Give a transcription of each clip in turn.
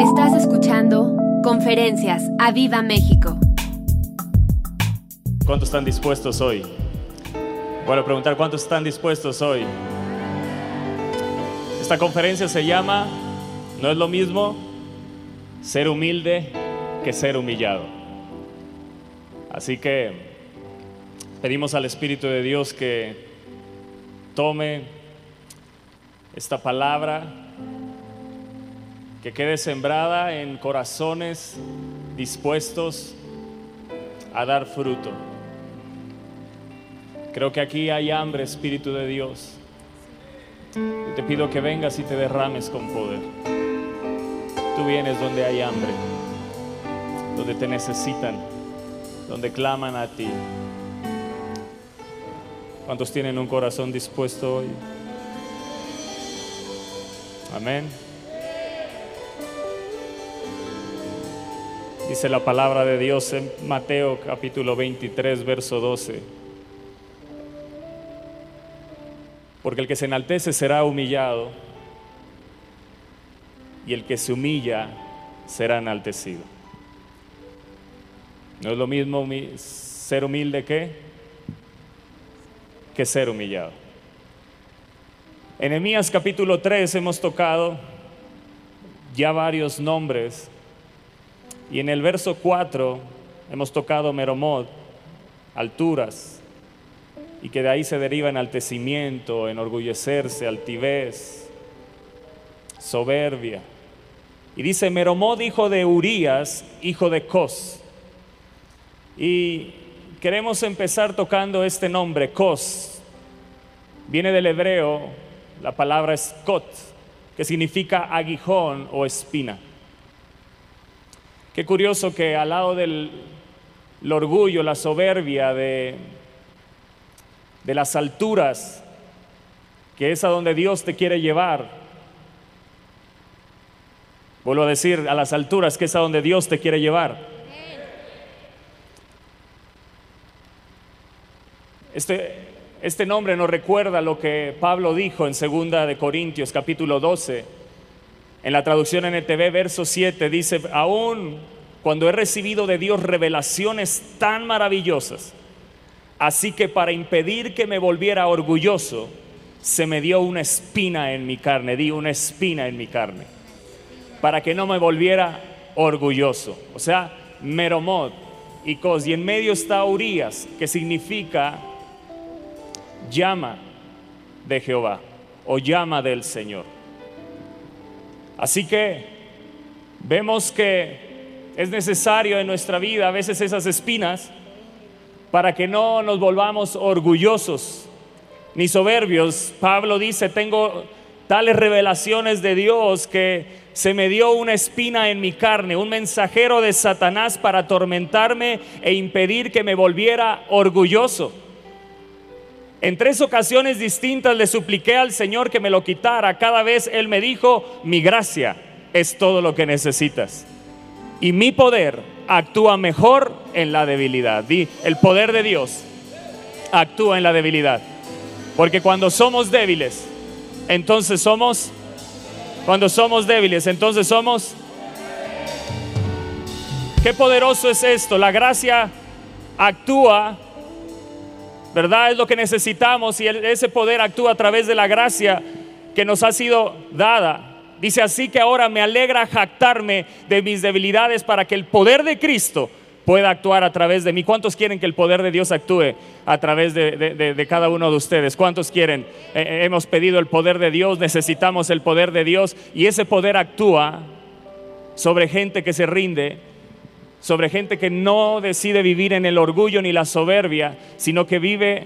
Estás escuchando Conferencias a Viva México. ¿Cuántos están dispuestos hoy? Bueno, preguntar cuántos están dispuestos hoy. Esta conferencia se llama No es lo mismo ser humilde que ser humillado. Así que pedimos al Espíritu de Dios que tome esta palabra, que quede sembrada en corazones dispuestos a dar fruto. Creo que aquí hay hambre, Espíritu de Dios. Yo te pido que vengas y te derrames con poder. Tú vienes donde hay hambre, donde te necesitan, donde claman a ti. ¿Cuántos tienen un corazón dispuesto hoy? Amén. Dice la palabra de Dios en Mateo capítulo 23, verso 12. Porque el que se enaltece será humillado y el que se humilla será enaltecido. No es lo mismo ser humilde que, que ser humillado. En Emías capítulo 3 hemos tocado ya varios nombres y en el verso 4 hemos tocado Meromot, alturas, y que de ahí se deriva enaltecimiento, enorgullecerse, altivez, soberbia. Y dice Meromot, hijo de Urías, hijo de Cos. Y queremos empezar tocando este nombre, Cos. Viene del hebreo, la palabra es kot, que significa aguijón o espina. Qué curioso que al lado del orgullo, la soberbia de, de las alturas, que es a donde Dios te quiere llevar. Vuelvo a decir, a las alturas, que es a donde Dios te quiere llevar. Este, este nombre nos recuerda lo que Pablo dijo en 2 de Corintios capítulo 12 en la traducción NTV, verso 7, dice, aún cuando he recibido de Dios revelaciones tan maravillosas, así que para impedir que me volviera orgulloso, se me dio una espina en mi carne, di una espina en mi carne, para que no me volviera orgulloso. O sea, meromot y cos, y en medio está Urias, que significa llama de Jehová o llama del Señor. Así que vemos que es necesario en nuestra vida a veces esas espinas para que no nos volvamos orgullosos ni soberbios. Pablo dice, tengo tales revelaciones de Dios que se me dio una espina en mi carne, un mensajero de Satanás para atormentarme e impedir que me volviera orgulloso. En tres ocasiones distintas le supliqué al Señor que me lo quitara. Cada vez Él me dijo, mi gracia es todo lo que necesitas. Y mi poder actúa mejor en la debilidad. el poder de Dios actúa en la debilidad. Porque cuando somos débiles, entonces somos, cuando somos débiles, entonces somos... Qué poderoso es esto. La gracia actúa ¿verdad? Es lo que necesitamos y ese poder actúa a través de la gracia que nos ha sido dada. Dice así que ahora me alegra jactarme de mis debilidades para que el poder de Cristo pueda actuar a través de mí. ¿Cuántos quieren que el poder de Dios actúe a través de, cada uno de ustedes? ¿Cuántos quieren? Eh, eh, hemos pedido el poder de Dios, necesitamos el poder de Dios y ese poder actúa sobre gente que se rinde sobre gente que no decide vivir en el orgullo ni la soberbia, sino que vive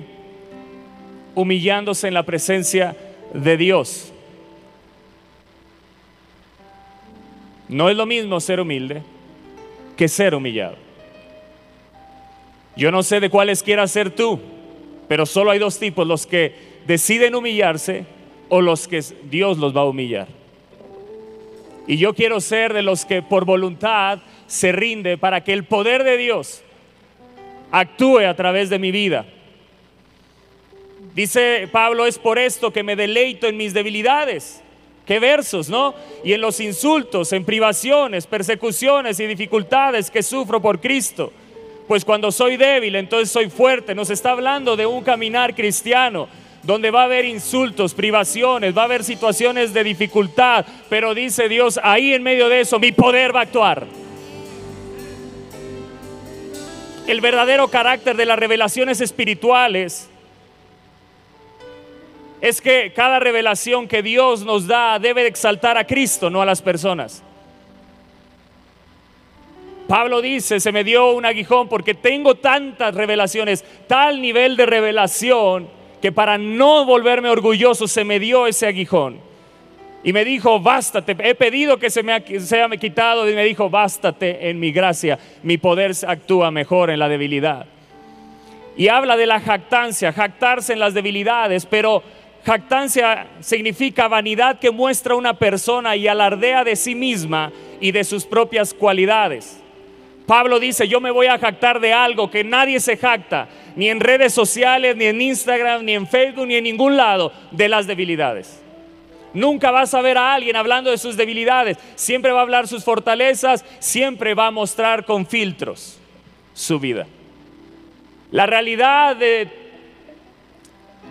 humillándose en la presencia de Dios. No es lo mismo ser humilde que ser humillado. Yo no sé de cuáles quieras ser tú, pero solo hay dos tipos, los que deciden humillarse o los que Dios los va a humillar. Y yo quiero ser de los que por voluntad se rinde para que el poder de Dios actúe a través de mi vida. Dice Pablo, es por esto que me deleito en mis debilidades, Qué versos, ¿no? Y en los insultos, en privaciones, persecuciones y dificultades que sufro por Cristo. Pues cuando soy débil, entonces soy fuerte. Nos está hablando de un caminar cristiano donde va a haber insultos, privaciones, va a haber situaciones de dificultad, pero dice Dios, ahí en medio de eso mi poder va a actuar. El verdadero carácter de las revelaciones espirituales es que cada revelación que Dios nos da debe exaltar a Cristo, no a las personas. Pablo dice, se me dio un aguijón porque tengo tantas revelaciones, tal nivel de revelación, que para no volverme orgulloso se me dio ese aguijón. Y me dijo, bástate, he pedido que se me sea me quitado y me dijo, bástate en mi gracia, mi poder actúa mejor en la debilidad. Y habla de la jactancia, jactarse en las debilidades, pero jactancia significa vanidad que muestra una persona y alardea de sí misma y de sus propias cualidades. Pablo dice, yo me voy a jactar de algo que nadie se jacta, ni en redes sociales, ni en Instagram, ni en Facebook, ni en ningún lado, de las debilidades. Nunca vas a ver a alguien hablando de sus debilidades, siempre va a hablar sus fortalezas, siempre va a mostrar con filtros su vida. La realidad de,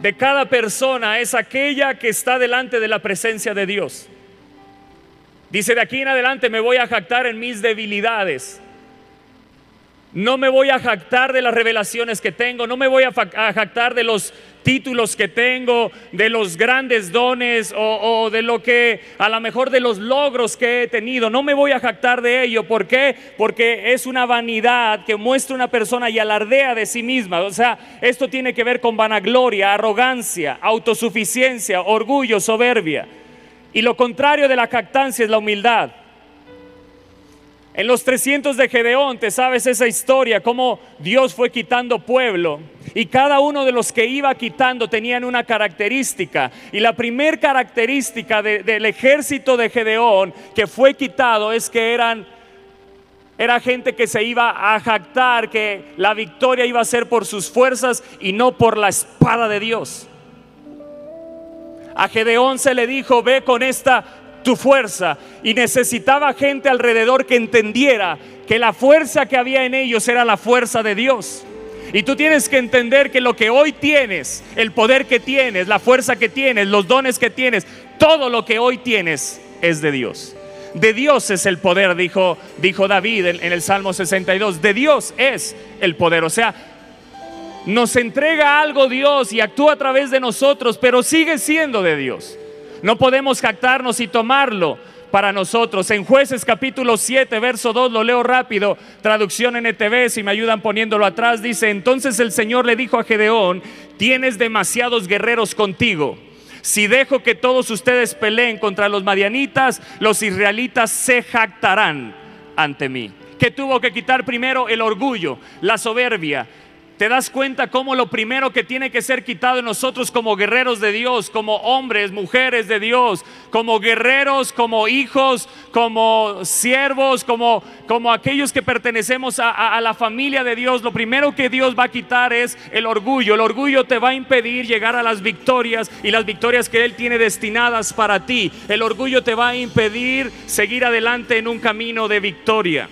de cada persona es aquella que está delante de la presencia de Dios. Dice, de aquí en adelante me voy a jactar en mis debilidades no me voy a jactar de las revelaciones que tengo, no me voy a, jactar de los títulos que tengo, de los grandes dones o, de lo que a lo mejor de los logros que he tenido. No me voy a jactar de ello. ¿Por qué? Porque es una vanidad que muestra una persona y alardea de sí misma. O sea, esto tiene que ver con vanagloria, arrogancia, autosuficiencia, orgullo, soberbia. Y lo contrario de la jactancia es la humildad. En los 300 de Gedeón, te sabes esa historia, cómo Dios fue quitando pueblo. Y cada uno de los que iba quitando tenían una característica. Y la primer característica del ejército de Gedeón que fue quitado es que eran era gente que se iba a jactar que la victoria iba a ser por sus fuerzas y no por la espada de Dios. A Gedeón se le dijo, ve con esta tu fuerza. Y necesitaba gente alrededor que entendiera que la fuerza que había en ellos era la fuerza de Dios. Y tú tienes que entender que lo que hoy tienes, el poder que tienes, la fuerza que tienes, los dones que tienes, todo lo que hoy tienes es de Dios. De Dios es el poder, dijo, dijo David en, en el Salmo 62. De Dios es el poder. O sea, nos entrega algo Dios y actúa a través de nosotros, pero sigue siendo de Dios. No podemos jactarnos y tomarlo para nosotros. En jueces capítulo 7, verso 2, lo leo rápido, traducción NTV, si me ayudan poniéndolo atrás, dice, entonces el Señor le dijo a Gedeón, tienes demasiados guerreros contigo. Si dejo que todos ustedes peleen contra los madianitas, los israelitas se jactarán ante mí. Que tuvo que quitar primero el orgullo, la soberbia, te das cuenta cómo lo primero que tiene que ser quitado de nosotros como guerreros de Dios, como hombres, mujeres de Dios, como guerreros, como hijos, como siervos, como, como aquellos que pertenecemos a, a la familia de Dios, lo primero que Dios va a quitar es el orgullo. El orgullo te va a impedir llegar a las victorias y las victorias que Él tiene destinadas para ti. El orgullo te va a impedir seguir adelante en un camino de victoria.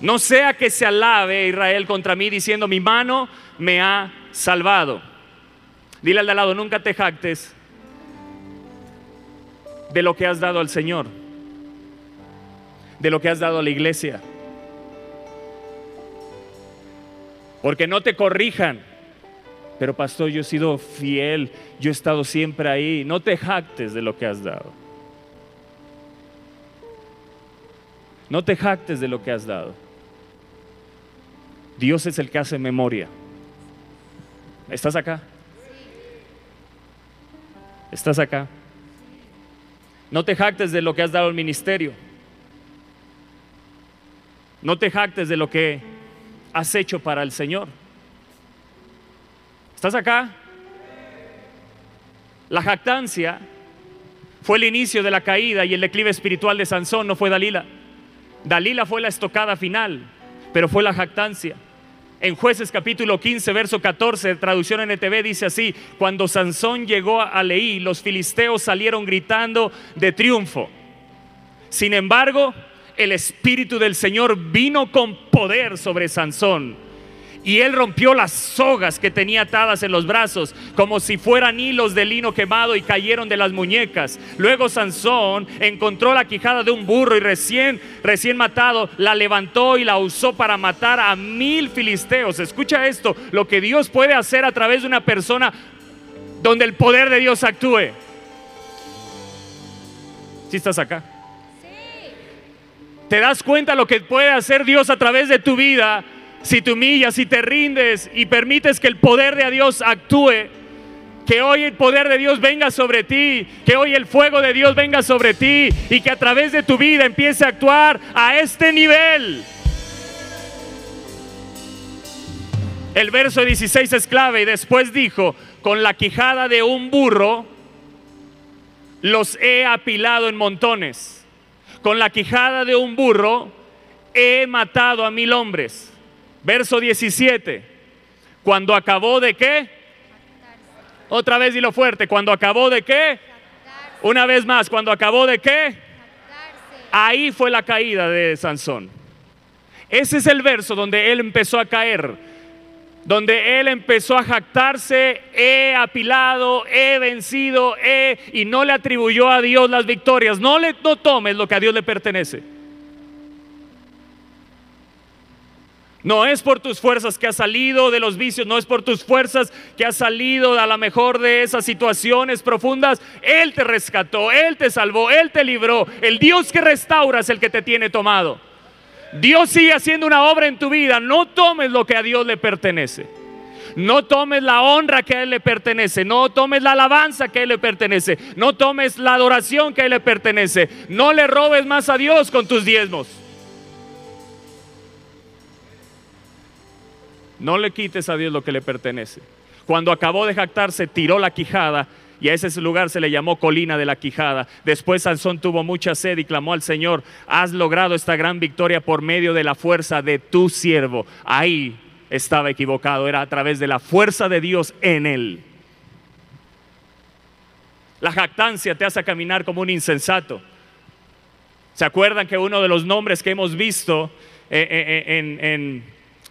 No sea que se alabe Israel contra mí diciendo, mi mano me ha salvado. Dile al de al lado, nunca te jactes de lo que has dado al Señor, de lo que has dado a la iglesia. Porque no te corrijan. Pero pastor, yo he sido fiel, yo he estado siempre ahí. No te jactes de lo que has dado. No te jactes de lo que has dado. Dios es el que hace memoria. ¿Estás acá? ¿Estás acá? No te jactes de lo que has dado al ministerio. No te jactes de lo que has hecho para el Señor. ¿Estás acá? La jactancia fue el inicio de la caída y el declive espiritual de Sansón, no fue Dalila. Dalila fue la estocada final, pero fue la jactancia. En jueces capítulo 15, verso 14, traducción NTV dice así, cuando Sansón llegó a Leí, los filisteos salieron gritando de triunfo. Sin embargo, el Espíritu del Señor vino con poder sobre Sansón y él rompió las sogas que tenía atadas en los brazos, como si fueran hilos de lino quemado y cayeron de las muñecas. Luego Sansón encontró la quijada de un burro y recién, recién matado, la levantó y la usó para matar a mil filisteos. Escucha esto, lo que Dios puede hacer a través de una persona donde el poder de Dios actúe. Si estás acá? ¿Te das cuenta lo que puede hacer Dios a través de tu vida? Si te humillas, si te rindes y permites que el poder de Dios actúe, que hoy el poder de Dios venga sobre ti, que hoy el fuego de Dios venga sobre ti y que a través de tu vida empiece a actuar a este nivel. El verso 16 es clave y después dijo, con la quijada de un burro los he apilado en montones. Con la quijada de un burro he matado a mil hombres. Verso 17. Cuando acabó de qué? Otra vez dilo fuerte. Cuando acabó de qué? Una vez más. Cuando acabó de qué? Ahí fue la caída de Sansón. Ese es el verso donde él empezó a caer. Donde él empezó a jactarse, he apilado, he vencido, he, y no le atribuyó a Dios las victorias. No le no tomes lo que a Dios le pertenece. No es por tus fuerzas que has salido de los vicios, no es por tus fuerzas que has salido a la mejor de esas situaciones profundas. Él te rescató, Él te salvó, Él te libró. El Dios que restaura es el que te tiene tomado. Dios sigue haciendo una obra en tu vida. No tomes lo que a Dios le pertenece. No tomes la honra que a Él le pertenece. No tomes la alabanza que a Él le pertenece. No tomes la adoración que a Él le pertenece. No le robes más a Dios con tus diezmos. No le quites a Dios lo que le pertenece. Cuando acabó de jactarse, tiró la quijada y a ese lugar se le llamó colina de la quijada. Después Sansón tuvo mucha sed y clamó al Señor, has logrado esta gran victoria por medio de la fuerza de tu siervo. Ahí estaba equivocado, era a través de la fuerza de Dios en él. La jactancia te hace caminar como un insensato. ¿Se acuerdan que uno de los nombres que hemos visto eh, eh, eh, en, en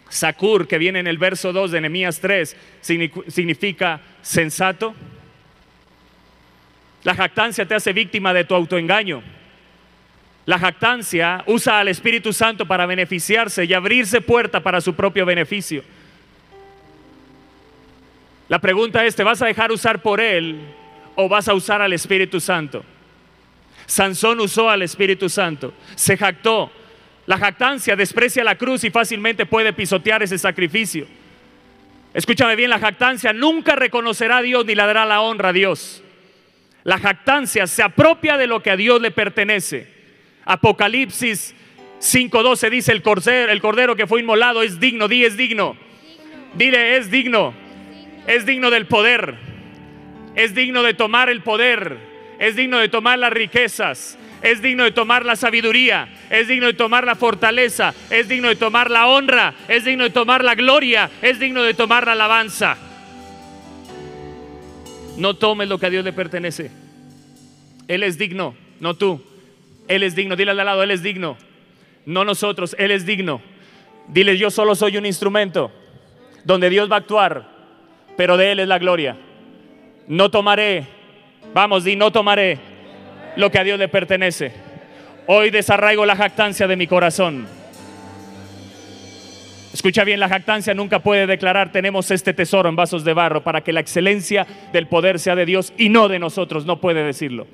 Sakur, que viene en el verso 2 de Nehemías 3, significa sensato. La jactancia te hace víctima de tu autoengaño. La jactancia usa al Espíritu Santo para beneficiarse y abrirse puerta para su propio beneficio. La pregunta es, ¿te vas a dejar usar por Él o vas a usar al Espíritu Santo? Sansón usó al Espíritu Santo, se jactó, la jactancia desprecia la cruz y fácilmente puede pisotear ese sacrificio. Escúchame bien, la jactancia nunca reconocerá a Dios ni le dará la honra a Dios. La jactancia se apropia de lo que a Dios le pertenece. Apocalipsis 5:12 dice el cordero, el cordero que fue inmolado es digno, di es digno. Dile, es digno. Es digno del poder. Es digno de tomar el poder. Es digno de tomar las riquezas es digno de tomar la sabiduría, es digno de tomar la fortaleza, es digno de tomar la honra, es digno de tomar la gloria, es digno de tomar la alabanza. No tomes lo que a Dios le pertenece. Él es digno, no tú. Él es digno. Dile al lado, Él es digno. No nosotros, Él es digno. Dile, yo solo soy un instrumento donde Dios va a actuar, pero de Él es la gloria. No tomaré, vamos, di, no tomaré lo que a Dios le pertenece. Hoy desarraigo la jactancia de mi corazón. Escucha bien, la jactancia nunca puede declarar tenemos este tesoro en vasos de barro para que la excelencia del poder sea de Dios y no de nosotros. No puede decirlo.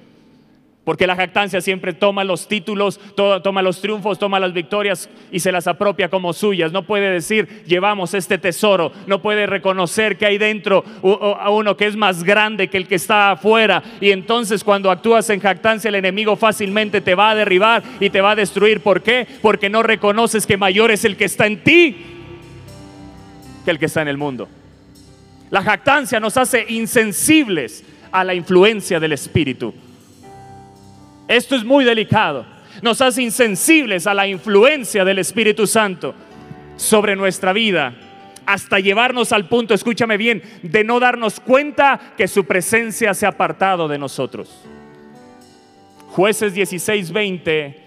Porque la jactancia siempre toma los títulos, toma los triunfos, toma las victorias y se las apropia como suyas. No puede decir, llevamos este tesoro. No puede reconocer que hay dentro a uno que es más grande que el que está afuera. Y entonces cuando actúas en jactancia, el enemigo fácilmente te va a derribar y te va a destruir. ¿Por qué? Porque no reconoces que mayor es el que está en ti que el que está en el mundo. La jactancia nos hace insensibles a la influencia del Espíritu. Esto es muy delicado. Nos hace insensibles a la influencia del Espíritu Santo sobre nuestra vida. hasta llevarnos al punto, escúchame bien, de no darnos cuenta que su presencia se ha apartado de nosotros. Jueces 16, 20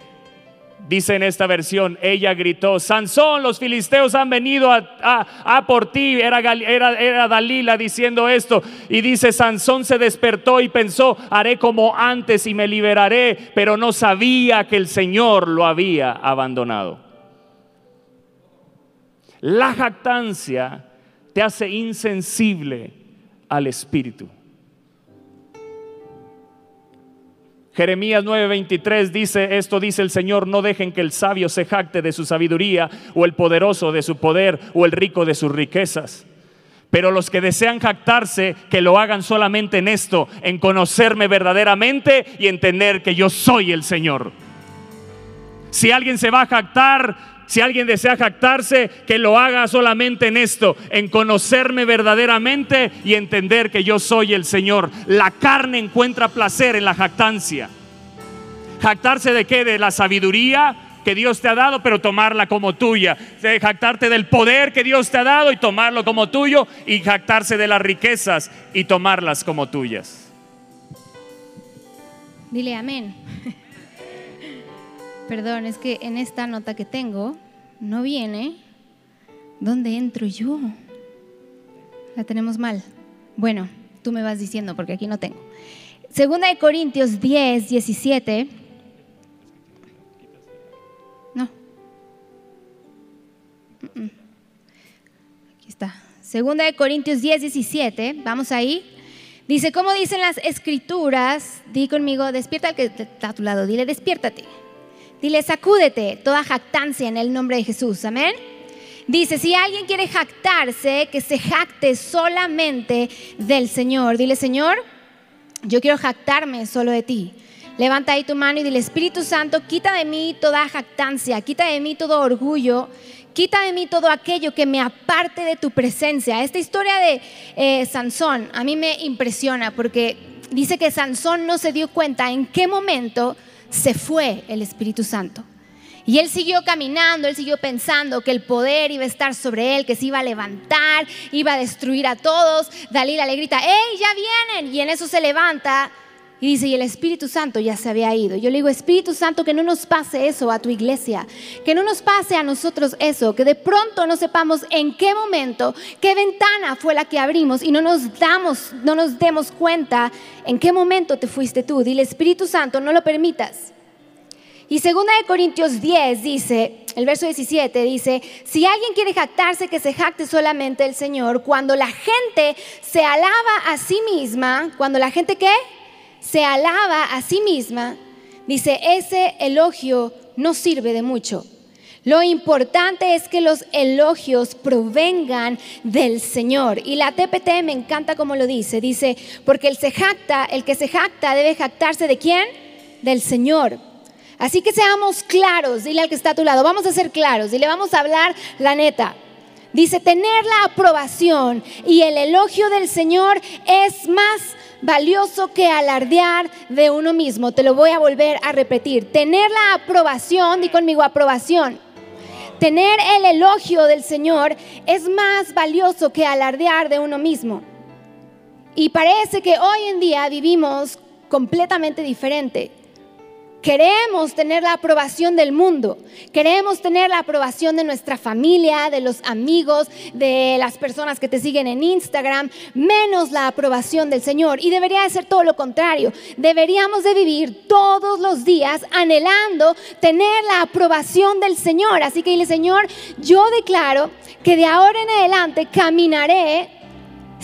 Dice en esta versión, ella gritó, Sansón, los filisteos han venido a, por ti. Era, era, era, Dalila diciendo esto. Y dice, Sansón se despertó y pensó, haré como antes y me liberaré, pero no sabía que el Señor lo había abandonado. La jactancia te hace insensible al Espíritu. Jeremías 9:23 dice, esto dice el Señor, no dejen que el sabio se jacte de su sabiduría o el poderoso de su poder o el rico de sus riquezas. Pero los que desean jactarse, que lo hagan solamente en esto, en conocerme verdaderamente y entender que yo soy el Señor. Si alguien se va a jactar, si alguien desea jactarse, que lo haga solamente en esto, en conocerme verdaderamente y entender que yo soy el Señor. La carne encuentra placer en la jactancia. ¿Jactarse de qué? De la sabiduría que Dios te ha dado, pero tomarla como tuya. De jactarte del poder que Dios te ha dado y tomarlo como tuyo. Y jactarse de las riquezas y tomarlas como tuyas. Dile amén. Perdón, es que en esta nota que tengo no viene. ¿Dónde entro yo? La tenemos mal. Bueno, tú me vas diciendo porque aquí no tengo. Segunda de Corintios 10, 17. No. Aquí está. Segunda de Corintios 10, 17. Vamos ahí. Dice, ¿cómo dicen las escrituras? Di conmigo, despierta al que está a tu lado. Dile, despiértate. Dile, sacúdete toda jactancia en el nombre de Jesús. Amén. Dice, si alguien quiere jactarse, que se jacte solamente del Señor. Dile, Señor, yo quiero jactarme solo de ti. Levanta ahí tu mano y dile, Espíritu Santo, quita de mí toda jactancia, quita de mí todo orgullo, quita de mí todo aquello que me aparte de tu presencia. Esta historia de eh, Sansón a mí me impresiona porque dice que Sansón no se dio cuenta en qué momento se fue el Espíritu Santo. Y él siguió caminando, él siguió pensando que el poder iba a estar sobre él, que se iba a levantar, iba a destruir a todos. Dalila le grita, ¡Ey, ya vienen! Y en eso se levanta y dice, y el Espíritu Santo ya se había ido. Yo le digo, Espíritu Santo, que no nos pase eso a tu iglesia, que no nos pase a nosotros eso, que de pronto no sepamos en qué momento, qué ventana fue la que abrimos y no nos damos, no nos demos cuenta en qué momento te fuiste tú. Dile, Espíritu Santo, no lo permitas. Y segunda de Corintios 10 dice, el verso 17 dice, si alguien quiere jactarse, que se jacte solamente el Señor. Cuando la gente se alaba a sí misma, cuando la gente qué? Se alaba a sí misma, dice, ese elogio no sirve de mucho. Lo importante es que los elogios provengan del Señor. Y la TPT me encanta como lo dice. Dice, porque el se jacta, el que se jacta debe jactarse de quién? Del Señor. Así que seamos claros, dile al que está a tu lado, vamos a ser claros, y le vamos a hablar la neta. Dice, tener la aprobación y el elogio del Señor es más valioso que alardear de uno mismo. Te lo voy a volver a repetir. Tener la aprobación, di conmigo aprobación. Tener el elogio del Señor es más valioso que alardear de uno mismo. Y parece que hoy en día vivimos completamente diferente. Queremos tener la aprobación del mundo, queremos tener la aprobación de nuestra familia, de los amigos, de las personas que te siguen en Instagram, menos la aprobación del Señor. Y debería de ser todo lo contrario. Deberíamos de vivir todos los días anhelando tener la aprobación del Señor. Así que dile, Señor, yo declaro que de ahora en adelante caminaré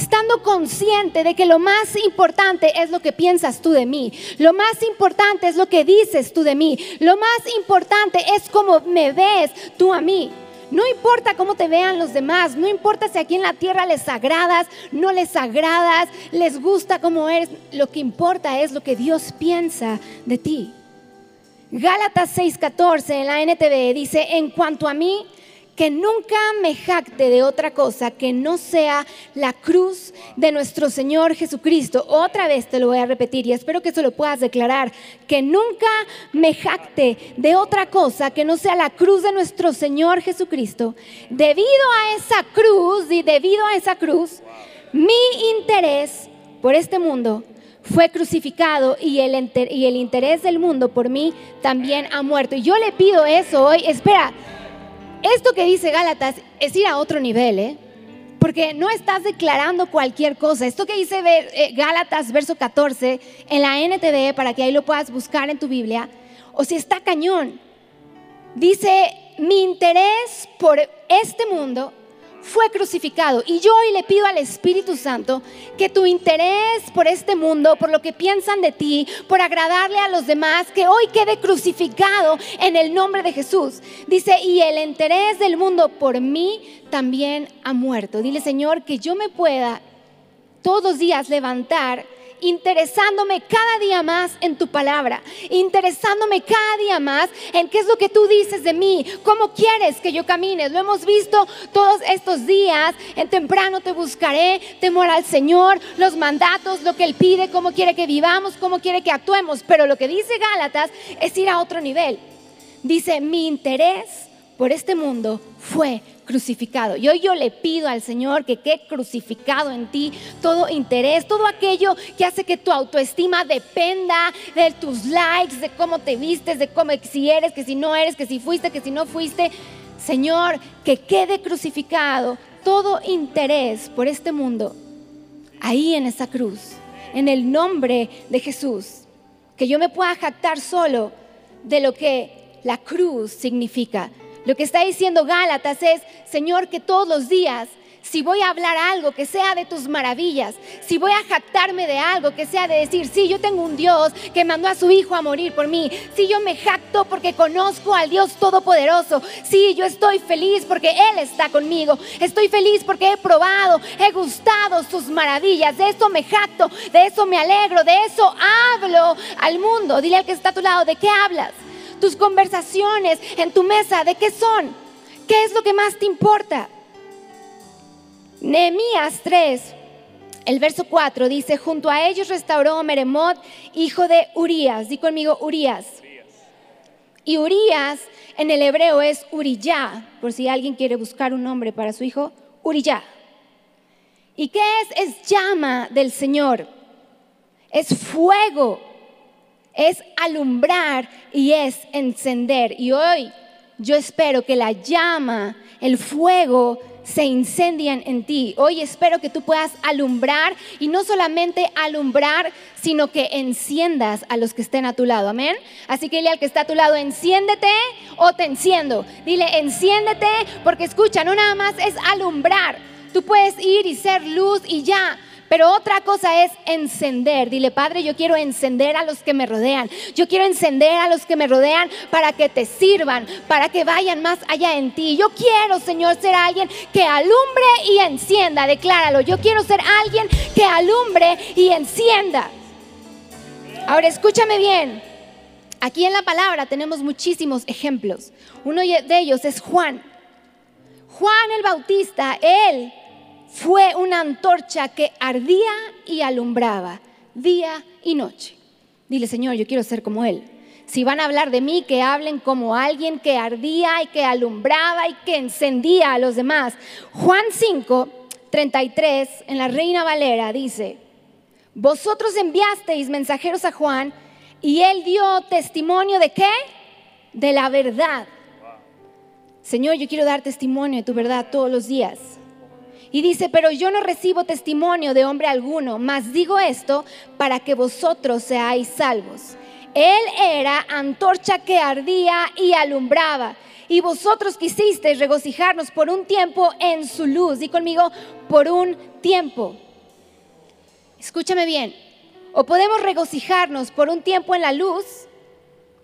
estando consciente de que lo más importante es lo que piensas tú de mí, lo más importante es lo que dices tú de mí, lo más importante es cómo me ves tú a mí. No importa cómo te vean los demás, no importa si aquí en la tierra les agradas, no les agradas, les gusta cómo eres, lo que importa es lo que Dios piensa de ti. Gálatas 6:14 en la NTV dice, en cuanto a mí, que nunca me jacte de otra cosa que no sea la cruz de nuestro Señor Jesucristo. Otra vez te lo voy a repetir y espero que eso lo puedas declarar, que nunca me jacte de otra cosa que no sea la cruz de nuestro Señor Jesucristo. Debido a esa cruz y debido a esa cruz, mi interés por este mundo fue crucificado y el, y el interés del mundo por mí también ha muerto. Y yo le pido eso hoy, espera, esto que dice Gálatas es ir a otro nivel, ¿eh? Porque no estás declarando cualquier cosa. Esto que dice eh, Gálatas, verso 14, en la NTV, para que ahí lo puedas buscar en tu Biblia, o si está cañón, dice, mi interés por este mundo fue crucificado. Y yo hoy le pido al Espíritu Santo que tu interés por este mundo, por lo que piensan de ti, por agradarle a los demás, que hoy quede crucificado en el nombre de Jesús. Dice, y el interés del mundo por mí también ha muerto. Dile, Señor, que yo me pueda todos los días levantar interesándome cada día más en tu palabra, interesándome cada día más en qué es lo que tú dices de mí, cómo quieres que yo camine. Lo hemos visto todos estos días, en temprano te buscaré, temor al Señor, los mandatos, lo que Él pide, cómo quiere que vivamos, cómo quiere que actuemos. Pero lo que dice Gálatas es ir a otro nivel. Dice, mi interés por este mundo fue crucificado. Y hoy yo le pido al Señor que quede crucificado en ti todo interés, todo aquello que hace que tu autoestima dependa de tus likes, de cómo te vistes, de cómo si eres, que si no eres, que si fuiste, que si no fuiste. Señor, que quede crucificado todo interés por este mundo ahí en esa cruz, en el nombre de Jesús. Que yo me pueda jactar solo de lo que la cruz significa lo que está diciendo Gálatas es, Señor, que todos los días, si voy a hablar algo que sea de tus maravillas, si voy a jactarme de algo que sea de decir, sí, yo tengo un Dios que mandó a su Hijo a morir por mí, si yo me jacto porque conozco al Dios Todopoderoso, sí, yo estoy feliz porque Él está conmigo, estoy feliz porque he probado, he gustado sus maravillas, de eso me jacto, de eso me alegro, de eso hablo al mundo. Dile al que está a tu lado, ¿de qué hablas? Tus conversaciones en tu mesa, ¿de qué son? ¿Qué es lo que más te importa? Nehemías 3, el verso 4 dice, junto a ellos restauró Meremot, hijo de Urías. Di conmigo, Urías. Y Urías en el hebreo es Uriyá, por si alguien quiere buscar un nombre para su hijo, Uriyá. ¿Y qué es? Es llama del Señor. Es fuego es alumbrar y es encender. Y hoy yo espero que la llama, el fuego, se incendien en ti. Hoy espero que tú puedas alumbrar y no solamente alumbrar, sino que enciendas a los que estén a tu lado. Amén. Así que dile al que está a tu lado, enciéndete o te enciendo. Dile, enciéndete porque escucha, no nada más es alumbrar. Tú puedes ir y ser luz y ya, pero otra cosa es encender. Dile, Padre, yo quiero encender a los que me rodean. Yo quiero encender a los que me rodean para que te sirvan, para que vayan más allá en ti. Yo quiero, Señor, ser alguien que alumbre y encienda. Decláralo. Yo quiero ser alguien que alumbre y encienda. Ahora escúchame bien. Aquí en la palabra tenemos muchísimos ejemplos. Uno de ellos es Juan. Juan el Bautista, él fue una antorcha que ardía y alumbraba día y noche. Dile, Señor, yo quiero ser como Él. Si van a hablar de mí, que hablen como alguien que ardía y que alumbraba y que encendía a los demás. Juan 5, 33, en la Reina Valera, dice, vosotros enviasteis mensajeros a Juan y él dio testimonio de qué? De la verdad. Señor, yo quiero dar testimonio de tu verdad todos los días. Y dice, pero yo no recibo testimonio de hombre alguno, mas digo esto para que vosotros seáis salvos. Él era antorcha que ardía y alumbraba. Y vosotros quisisteis regocijarnos por un tiempo en su luz. Y conmigo, por un tiempo. Escúchame bien. O podemos regocijarnos por un tiempo en la luz.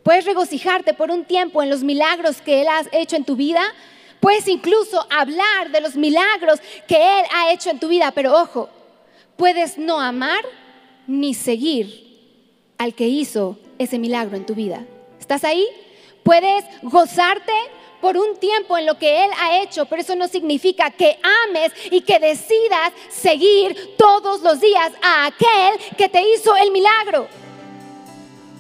Puedes regocijarte por un tiempo en los milagros que Él ha hecho en tu vida Puedes incluso hablar de los milagros que Él ha hecho en tu vida, pero ojo, puedes no amar ni seguir al que hizo ese milagro en tu vida. ¿Estás ahí? Puedes gozarte por un tiempo en lo que Él ha hecho, pero eso no significa que ames y que decidas seguir todos los días a aquel que te hizo el milagro.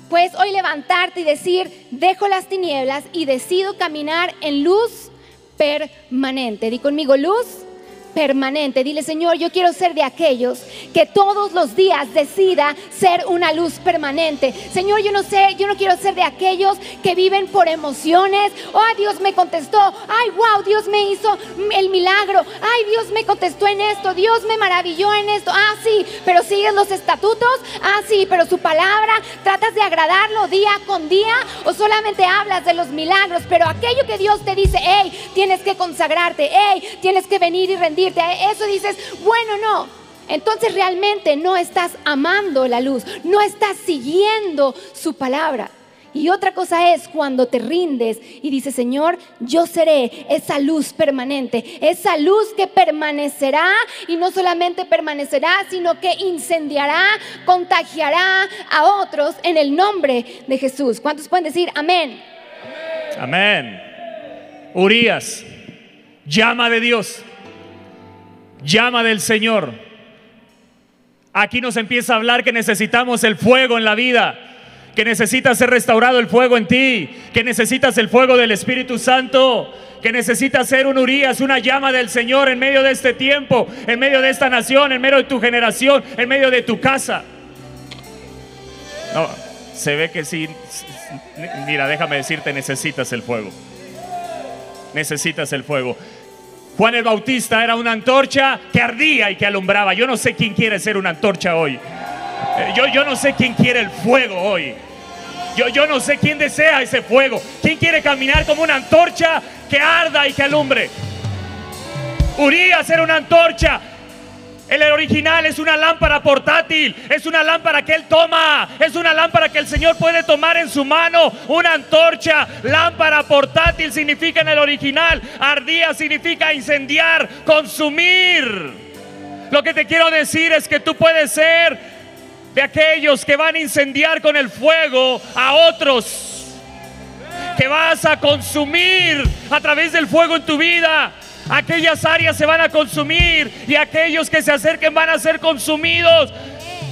Puedes hoy levantarte y decir, dejo las tinieblas y decido caminar en luz permanente. Di conmigo, luz permanente. Dile, Señor, yo quiero ser de aquellos que todos los días decida ser una luz permanente. Señor, yo no sé, yo no quiero ser de aquellos que viven por emociones. Oh, Dios me contestó. Ay, wow, Dios me hizo el milagro. Ay, Dios me contestó en esto. Dios me maravilló en esto. Ah, sí, pero sigues los estatutos. Ah, sí, pero su palabra, tratas de agradarlo día con día o solamente hablas de los milagros. Pero aquello que Dios te dice, hey, tienes que consagrarte, hey, tienes que venir y rendir eso dices, bueno, no. Entonces realmente no estás amando la luz, no estás siguiendo su palabra. Y otra cosa es cuando te rindes y dices, Señor, yo seré esa luz permanente, esa luz que permanecerá y no solamente permanecerá, sino que incendiará, contagiará a otros en el nombre de Jesús. ¿Cuántos pueden decir amén? Amén. Urias, llama de Dios llama del Señor. Aquí nos empieza a hablar que necesitamos el fuego en la vida, que necesita ser restaurado el fuego en ti, que necesitas el fuego del Espíritu Santo, que necesitas ser un Urias, una llama del Señor en medio de este tiempo, en medio de esta nación, en medio de tu generación, en medio de tu casa. No, se ve que sí. Mira, déjame decirte, necesitas el fuego. Necesitas el fuego. Juan el Bautista era una antorcha que ardía y que alumbraba. Yo no sé quién quiere ser una antorcha hoy. Eh, yo, yo no sé quién quiere el fuego hoy. Yo, yo no sé quién desea ese fuego. ¿Quién quiere caminar como una antorcha que arda y que alumbre? Urias era una antorcha el original es una lámpara portátil, es una lámpara que Él toma, es una lámpara que el Señor puede tomar en su mano, una antorcha, lámpara portátil significa en el original, ardía significa incendiar, consumir. Lo que te quiero decir es que tú puedes ser de aquellos que van a incendiar con el fuego a otros, que vas a consumir a través del fuego en tu vida aquellas áreas se van a consumir y aquellos que se acerquen van a ser consumidos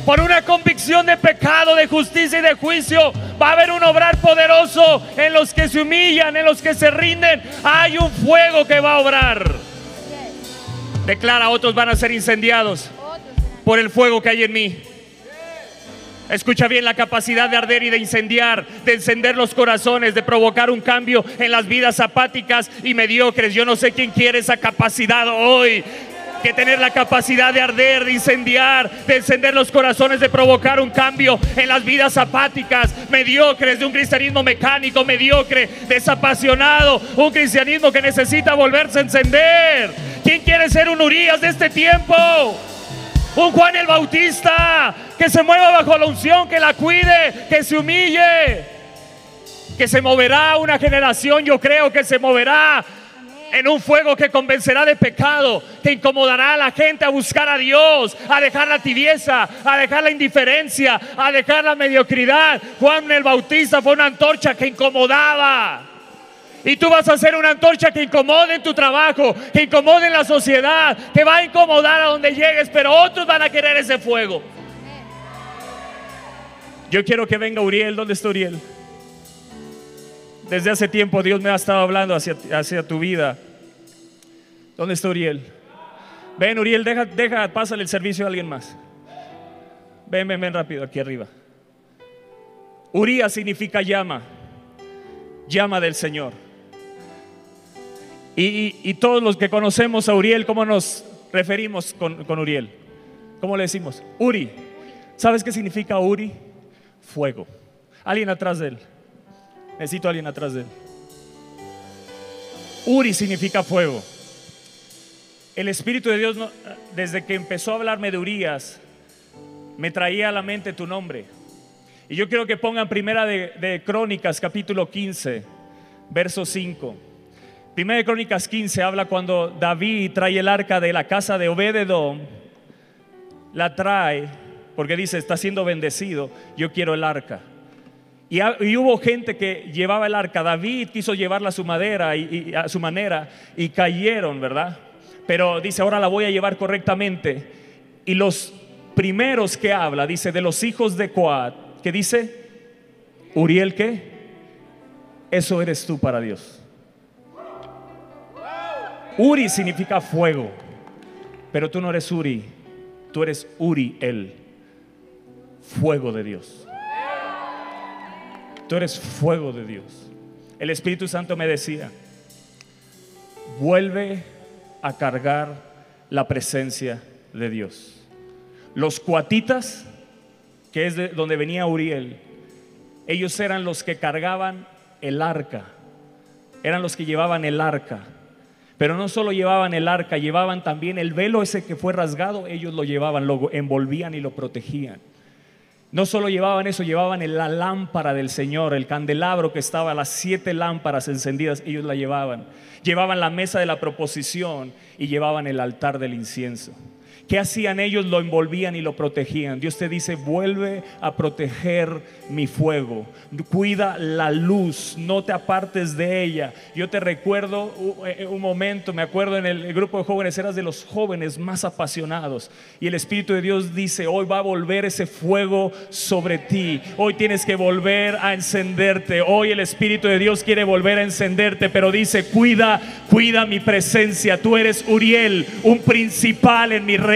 por una convicción de pecado, de justicia y de juicio. Va a haber un obrar poderoso en los que se humillan, en los que se rinden. Hay un fuego que va a obrar. Declara, otros van a ser incendiados por el fuego que hay en mí. Escucha bien la capacidad de arder y de incendiar, de encender los corazones, de provocar un cambio en las vidas apáticas y mediocres. Yo no sé quién quiere esa capacidad hoy que tener la capacidad de arder, de incendiar, de encender los corazones, de provocar un cambio en las vidas apáticas, mediocres, de un cristianismo mecánico, mediocre, desapasionado, un cristianismo que necesita volverse a encender. ¿Quién quiere ser un Urias de este tiempo? Un Juan el Bautista que se mueva bajo la unción, que la cuide, que se humille, que se moverá una generación, yo creo que se moverá en un fuego que convencerá de pecado, que incomodará a la gente a buscar a Dios, a dejar la tibieza, a dejar la indiferencia, a dejar la mediocridad. Juan el Bautista fue una antorcha que incomodaba. Y tú vas a ser una antorcha que incomode en tu trabajo, que incomode en la sociedad, que va a incomodar a donde llegues, pero otros van a querer ese fuego. Yo quiero que venga Uriel. ¿Dónde está Uriel? Desde hace tiempo Dios me ha estado hablando hacia, hacia tu vida. ¿Dónde está Uriel? Ven, Uriel, deja, deja, pásale el servicio a alguien más. Ven, ven, ven rápido aquí arriba. Uriel significa llama, llama del Señor. Y, todos los que conocemos a Uriel, ¿cómo nos referimos con, con Uriel? ¿Cómo le decimos? Uri. ¿Sabes qué significa Uri? Fuego. Alguien atrás de él. Necesito a alguien atrás de él. Uri significa fuego. El Espíritu de Dios, desde que empezó a hablarme de Urias, me traía a la mente tu nombre. Y yo quiero que pongan primera de, de Crónicas, capítulo 15, verso 5. Primera de Crónicas 15 habla cuando David trae el arca de la casa de Obededom, la trae porque dice, está siendo bendecido, yo quiero el arca. Y, y hubo gente que llevaba el arca. David quiso llevarla a su madera y, y a su manera y cayeron, ¿verdad? Pero dice, ahora la voy a llevar correctamente. Y los primeros que habla, dice, de los hijos de Coat, que dice, Uriel, ¿qué? Eso eres tú para Dios. Uri significa fuego, pero tú no eres Uri, tú eres Uriel, fuego de Dios. Tú eres fuego de Dios. El Espíritu Santo me decía, vuelve a cargar la presencia de Dios. Los cuatitas, que es de donde venía Uriel, ellos eran los que cargaban el arca, eran los que llevaban el arca. Pero no solo llevaban el arca, llevaban también el velo ese que fue rasgado, ellos lo llevaban, lo envolvían y lo protegían. No solo llevaban eso, llevaban la lámpara del Señor, el candelabro que estaba, las siete lámparas encendidas, ellos la llevaban. Llevaban la mesa de la proposición y llevaban el altar del incienso. ¿Qué hacían ellos? Lo envolvían y lo protegían. Dios te dice, vuelve a proteger mi fuego. Cuida la luz, no te apartes de ella. Yo te recuerdo u- eh, un momento, me acuerdo en el grupo de jóvenes, eras de los jóvenes más apasionados. Y el Espíritu de Dios dice, hoy va a volver ese fuego sobre ti. Hoy tienes que volver a encenderte. Hoy el Espíritu de Dios quiere volver a encenderte, pero dice, cuida, cuida mi presencia. Tú eres Uriel, un principal en mi reino.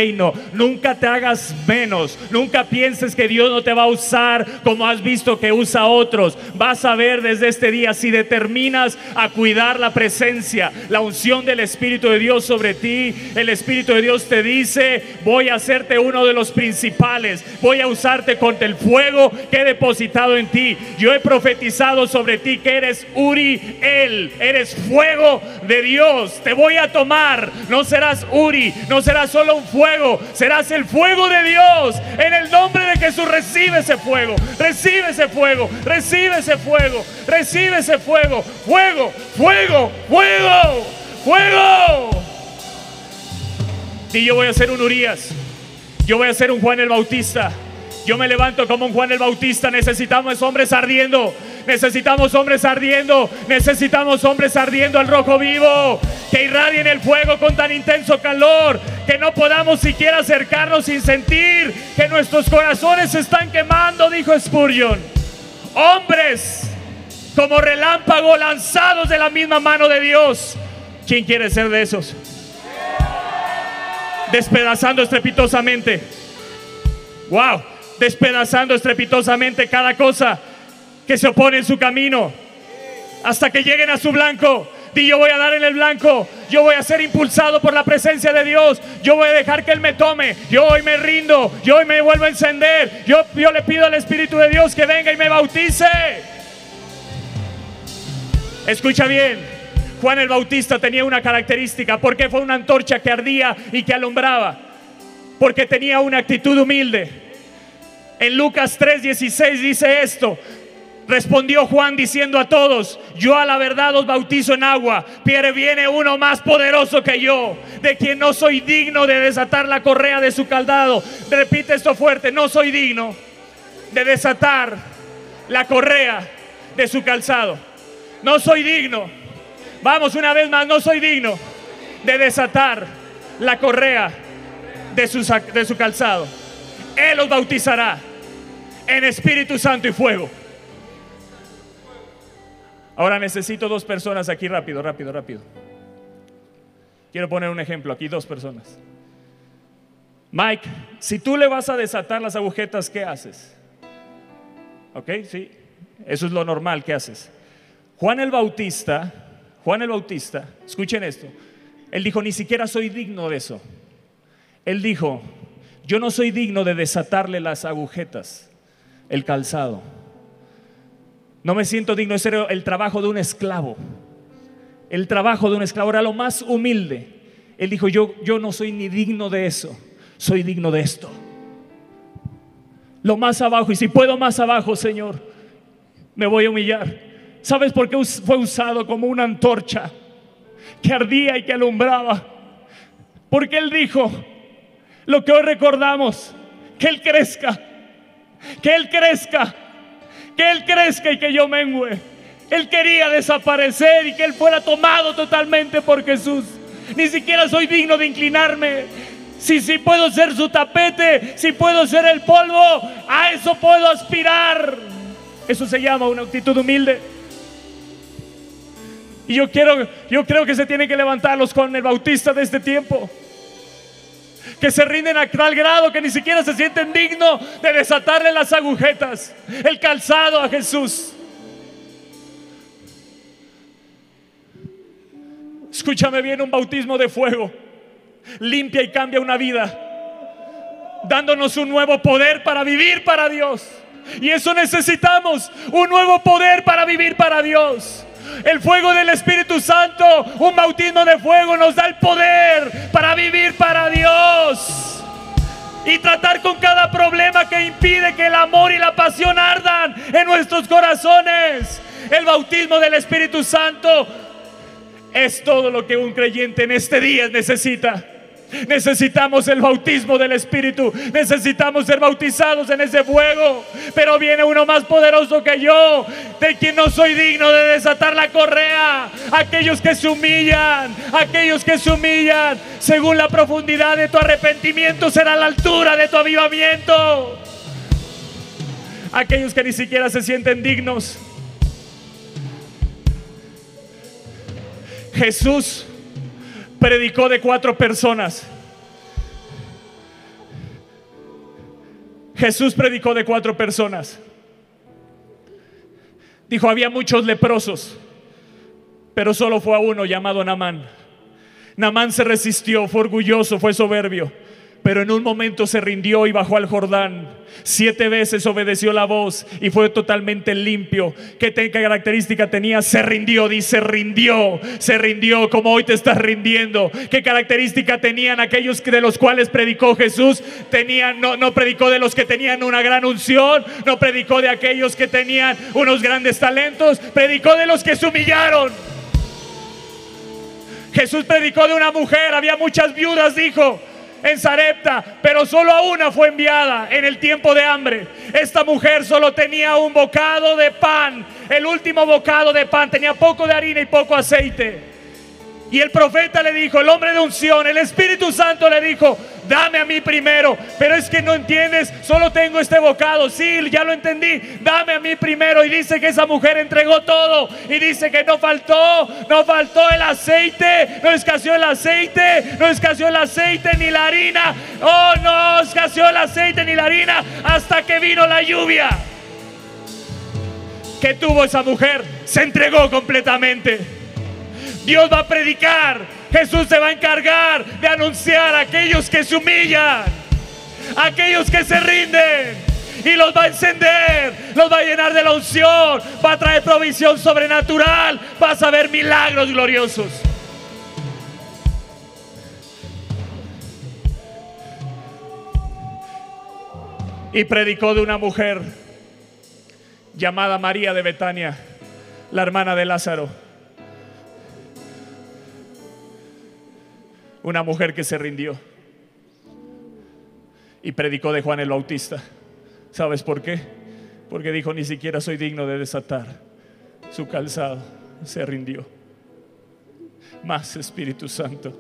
Nunca te hagas menos. Nunca pienses que Dios no te va a usar como has visto que usa a otros. Vas a ver desde este día si determinas a cuidar la presencia, la unción del Espíritu de Dios sobre ti. El Espíritu de Dios te dice, voy a hacerte uno de los principales. Voy a usarte con el fuego que he depositado en ti. Yo he profetizado sobre ti que eres Uri, él, eres fuego de Dios. Te voy a tomar. No serás Uri, no serás solo un fuego, serás el fuego de Dios. En el nombre de Jesús recibe ese fuego, recibe ese fuego, recibe ese fuego, recibe ese fuego, fuego, fuego, fuego, fuego. Y yo voy a ser un Urias. Yo voy a ser un Juan el Bautista. Yo me levanto como un Juan el Bautista. Necesitamos hombres ardiendo. Necesitamos hombres ardiendo. Necesitamos hombres ardiendo al rojo vivo. Que irradien el fuego con tan intenso calor. Que no podamos siquiera acercarnos sin sentir que nuestros corazones se están quemando, dijo Spurgeon. Hombres como relámpago lanzados de la misma mano de Dios. ¿Quién quiere ser de esos? despedazando estrepitosamente. Wow, despedazando estrepitosamente cada cosa que se opone en su camino. Hasta que lleguen a su blanco. Di yo voy a dar en el blanco, yo voy a ser impulsado por la presencia de Dios, yo voy a dejar que Él me tome, yo hoy me rindo, yo hoy me vuelvo a encender, yo, yo le pido al Espíritu de Dios que venga y me bautice. Escucha bien, Juan el Bautista tenía una característica, porque fue una antorcha que ardía y que alumbraba, porque tenía una actitud humilde. En Lucas 3:16 dice esto, respondió Juan diciendo a todos, yo a la verdad os bautizo en agua, pero viene uno más poderoso que yo, de quien no soy digno de desatar la correa de su caldado. Repite esto fuerte, no soy digno de desatar la correa de su calzado. No soy digno. Vamos una vez más, no soy digno de desatar la correa de su, de su calzado. Él los bautizará en Espíritu Santo y fuego. Ahora necesito dos personas aquí rápido, rápido, rápido. Quiero poner un ejemplo aquí, dos personas. Mike, si tú le vas a desatar las agujetas, ¿qué haces? ¿Ok? Sí, eso es lo normal que haces. Juan el Bautista, Juan el Bautista, escuchen esto, él dijo, ni siquiera soy digno de eso. Él dijo, yo no soy digno de desatarle las agujetas, el calzado. No me siento digno, ese era el trabajo de un esclavo. El trabajo de un esclavo era lo más humilde. Él dijo, yo, yo no soy ni digno de eso, soy digno de esto. Lo más abajo, y si puedo más abajo, Señor, me voy a humillar. ¿Sabes por qué fue usado como una antorcha que ardía y que alumbraba? Porque Él dijo, lo que hoy recordamos, que Él crezca, que Él crezca, que Él crezca y que yo mengüe. Él quería desaparecer y que Él fuera tomado totalmente por Jesús. Ni siquiera soy digno de inclinarme. Si, si puedo ser su tapete, si puedo ser el polvo, a eso puedo aspirar. Eso se llama una actitud humilde. Y yo quiero, yo creo que se tienen que levantar los con el bautista de este tiempo. Que se rinden a tal grado que ni siquiera se sienten dignos de desatarle las agujetas, el calzado a Jesús. Escúchame bien, un bautismo de fuego limpia y cambia una vida, dándonos un nuevo poder para vivir para Dios. Y eso necesitamos, un nuevo poder para vivir para Dios. El fuego del Espíritu Santo, un bautismo de fuego nos da el poder para vivir para Dios. Y tratar con cada problema que impide que el amor y la pasión ardan en nuestros corazones. El bautismo del Espíritu Santo es todo lo que un creyente en este día necesita. Necesitamos el bautismo del Espíritu. Necesitamos ser bautizados en ese fuego. Pero viene uno más poderoso que yo, de quien no soy digno de desatar la correa. Aquellos que se humillan, aquellos que se humillan, según la profundidad de tu arrepentimiento, será la altura de tu avivamiento. Aquellos que ni siquiera se sienten dignos. Jesús predicó de cuatro personas. Jesús predicó de cuatro personas. Dijo, había muchos leprosos, pero solo fue a uno llamado Namán. Namán se resistió, fue orgulloso, fue soberbio pero en un momento se rindió y bajó al Jordán. Siete veces obedeció la voz y fue totalmente limpio. ¿Qué, característica tenía? Se rindió, dice, rindió, se rindió como hoy te estás rindiendo. ¿Qué característica tenían aquellos de los cuales predicó Jesús? Tenían, no, no predicó de los que tenían una gran unción, no predicó de aquellos que tenían unos grandes talentos, predicó de los que se humillaron. Jesús predicó de una mujer, había muchas viudas, dijo en Sarepta, pero solo a una fue enviada en el tiempo de hambre. Esta mujer solo tenía un bocado de pan, el último bocado de pan, tenía poco de harina y poco aceite. Y el profeta le dijo, el hombre de unción, el Espíritu Santo le dijo, dame a mí primero. Pero es que no entiendes, solo tengo este bocado. Sí, ya lo entendí, dame a mí primero. Y dice que esa mujer entregó todo. Y dice que no faltó, no faltó el aceite, no escaseó el aceite, no escaseó el aceite ni la harina. Oh, no escaseó el aceite ni la harina hasta que vino la lluvia. ¿Qué tuvo esa mujer? Se entregó completamente. Dios va a predicar. Jesús se va a encargar de anunciar a aquellos que se humillan, a aquellos que se rinden. Y los va a encender, los va a llenar de la unción, va a traer provisión sobrenatural, vas a ver milagros gloriosos. Y predicó de una mujer llamada María de Betania, la hermana de Lázaro una mujer que se rindió y predicó de Juan el Bautista. ¿Sabes por qué? Porque dijo, ni siquiera soy digno de desatar su calzado. Se rindió. Más Espíritu Santo.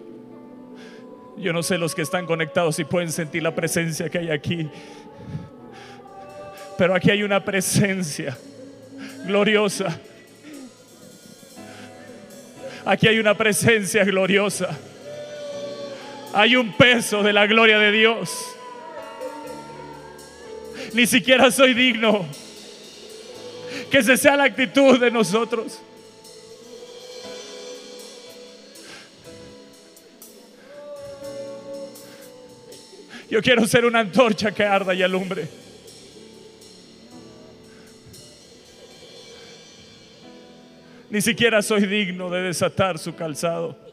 Yo no sé los que están conectados si pueden sentir la presencia que hay aquí. Pero aquí hay una presencia gloriosa. Aquí hay una presencia gloriosa hay un peso de la gloria de Dios. Ni siquiera soy digno. Que esa sea la actitud de nosotros. Yo quiero ser una antorcha que arda y alumbre. Ni siquiera soy digno de desatar su calzado.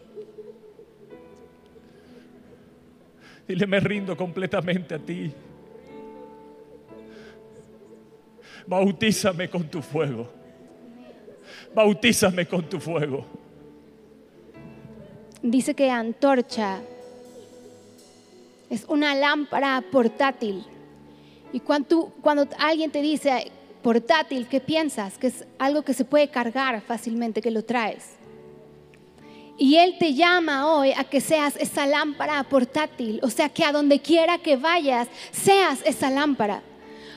Dile, me rindo completamente a ti. Bautízame con tu fuego. Bautízame con tu fuego. Dice que antorcha es una lámpara portátil. Y cuando, cuando alguien te dice, portátil, ¿qué piensas? Que es algo que se puede cargar fácilmente, que lo traes. Y Él te llama hoy a que seas esa lámpara portátil, o sea, que a donde quiera que vayas, seas esa lámpara.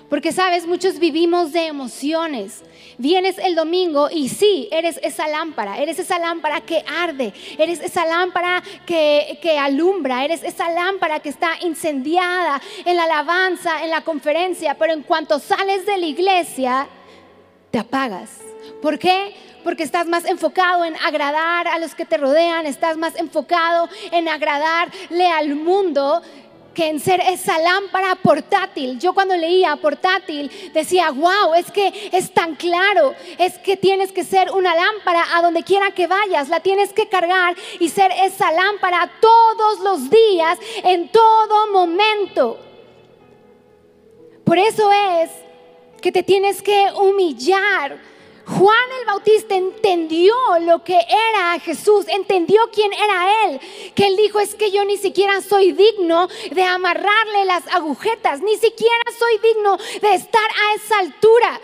Porque sabes, muchos vivimos de emociones. Vienes el domingo y sí, eres esa lámpara, eres esa lámpara que arde, eres esa lámpara que, que, alumbra, eres esa lámpara que está incendiada en la alabanza, en la conferencia, pero en cuanto sales de la iglesia, te apagas. ¿Por qué? porque estás más enfocado en agradar a los que te rodean, estás más enfocado en agradarle al mundo que en ser esa lámpara portátil. Yo cuando leía portátil decía, wow, es que es tan claro, es que tienes que ser una lámpara a donde quiera que vayas, la tienes que cargar y ser esa lámpara todos los días, en todo momento. Por eso es que te tienes que humillar Juan el Bautista entendió lo que era Jesús, entendió quién era Él, que Él dijo es que yo ni siquiera soy digno de amarrarle las agujetas, ni siquiera soy digno de estar a esa altura.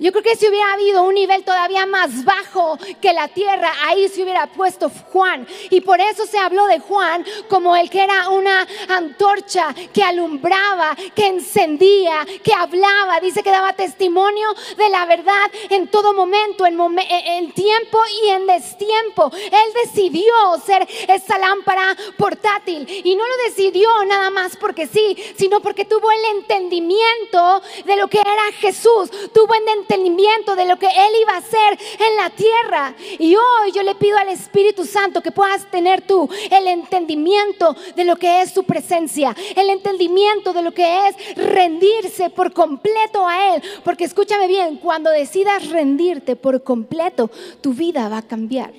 Yo creo que si hubiera habido un nivel todavía más bajo que la tierra, ahí se hubiera puesto Juan. Y por eso se habló de Juan como el que era una antorcha que alumbraba, que encendía, que hablaba. Dice que daba testimonio de la verdad en todo momento, en, en tiempo y en destiempo. Él decidió ser esa lámpara portátil. Y no lo decidió nada más porque sí, sino porque tuvo el entendimiento de lo que era Jesús. Tuvo el entendimiento entendimiento de lo que Él iba a hacer en la tierra. Y hoy yo le pido al Espíritu Santo que puedas tener tú el entendimiento de lo que es su presencia, el entendimiento de lo que es rendirse por completo a Él. Porque escúchame bien, cuando decidas rendirte por completo, tu vida va a cambiar.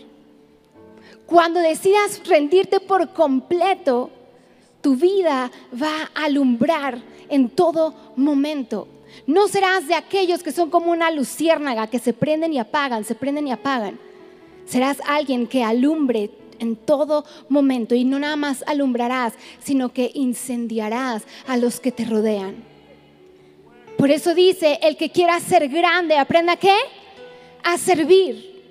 Cuando decidas rendirte por completo, tu vida va a alumbrar en todo momento. No serás de aquellos que son como una luciérnaga que se prenden y apagan, se prenden y apagan. Serás alguien que alumbre en todo momento y no nada más alumbrarás, sino que incendiarás a los que te rodean. Por eso dice, el que quiera ser grande, aprenda qué? A servir.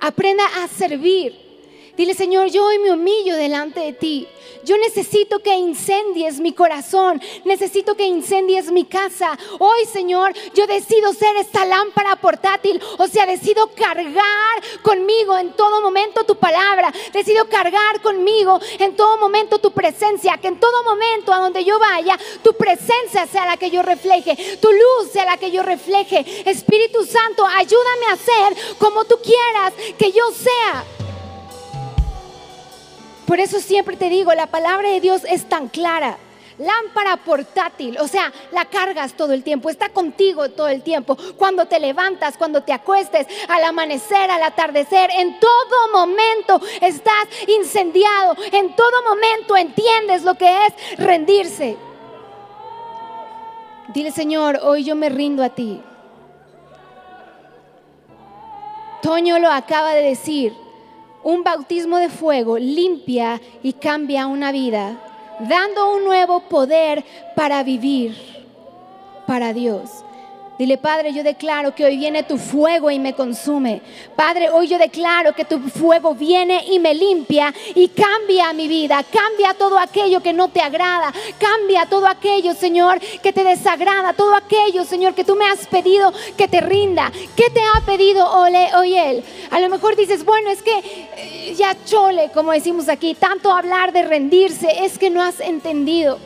Aprenda a servir. Dile, Señor, yo hoy me humillo delante de ti. Yo necesito que incendies mi corazón. Necesito que incendies mi casa. Hoy, Señor, yo decido ser esta lámpara portátil. O sea, decido cargar conmigo en todo momento tu palabra. Decido cargar conmigo en todo momento tu presencia. Que en todo momento a donde yo vaya, tu presencia sea la que yo refleje. Tu luz sea la que yo refleje. Espíritu Santo, ayúdame a ser como tú quieras que yo sea. Por eso siempre te digo, la palabra de Dios es tan clara. Lámpara portátil, o sea, la cargas todo el tiempo, está contigo todo el tiempo. Cuando te levantas, cuando te acuestes, al amanecer, al atardecer, en todo momento estás incendiado, en todo momento entiendes lo que es rendirse. Dile, Señor, hoy yo me rindo a ti. Toño lo acaba de decir un bautismo de fuego limpia y cambia una vida, dando un nuevo poder para vivir para Dios. Dile, Padre, yo declaro que hoy viene tu fuego y me consume. Padre, hoy yo declaro que tu fuego viene y me limpia y cambia mi vida. Cambia todo aquello que no te agrada. Cambia todo aquello, Señor, que te desagrada. Todo aquello, Señor, que tú me has pedido que te rinda. ¿Qué te ha pedido hoy Él? A lo mejor dices, bueno, es que eh, ya chole, como decimos aquí, tanto hablar de rendirse, es que no has entendido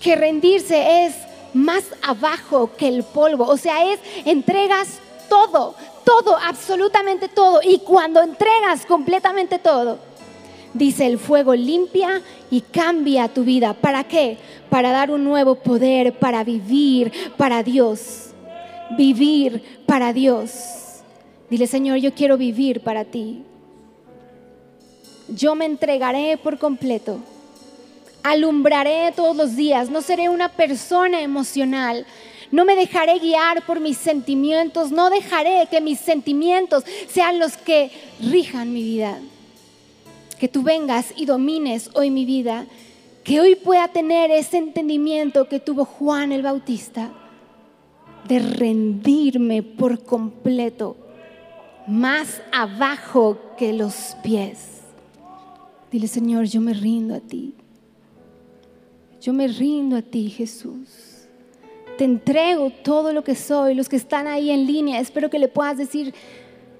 que rendirse es más abajo que el polvo. O sea, es entregas todo, todo, absolutamente todo. Y cuando entregas completamente todo, dice el fuego limpia y cambia tu vida. ¿Para qué? Para dar un nuevo poder, para vivir para Dios. Vivir para Dios. Dile, Señor, yo quiero vivir para ti. Yo me entregaré por completo alumbraré todos los días, no seré una persona emocional. No me dejaré guiar por mis sentimientos, no dejaré que mis sentimientos sean los que rijan mi vida. Que tú vengas y domines hoy mi vida, que hoy pueda tener ese entendimiento que tuvo Juan el Bautista. de rendirme por completo, más abajo que los pies. Dile, Señor, yo me rindo a ti. Yo me rindo a ti, Jesús. Te entrego todo lo que soy. Los que están ahí en línea, espero que le puedas decir,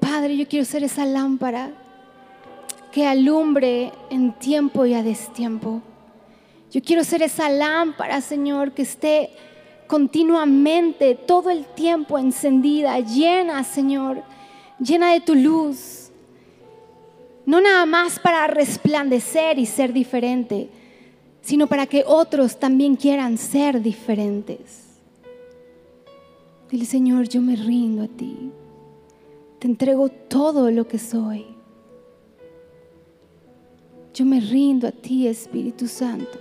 Padre, yo quiero ser esa lámpara que alumbre en tiempo y a destiempo. Yo quiero ser esa lámpara, Señor, que esté continuamente, todo el tiempo encendida, llena, Señor, llena de tu luz. No nada más para resplandecer y ser diferente, sino para que otros también quieran ser diferentes. Dile, Señor, yo me rindo a ti. Te entrego todo lo que soy. Yo me rindo a ti, Espíritu Santo.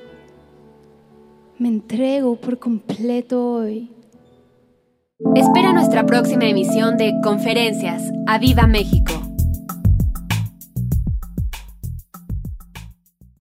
Me entrego por completo hoy. Espera nuestra próxima emisión de Conferencias. ¡A Viva México!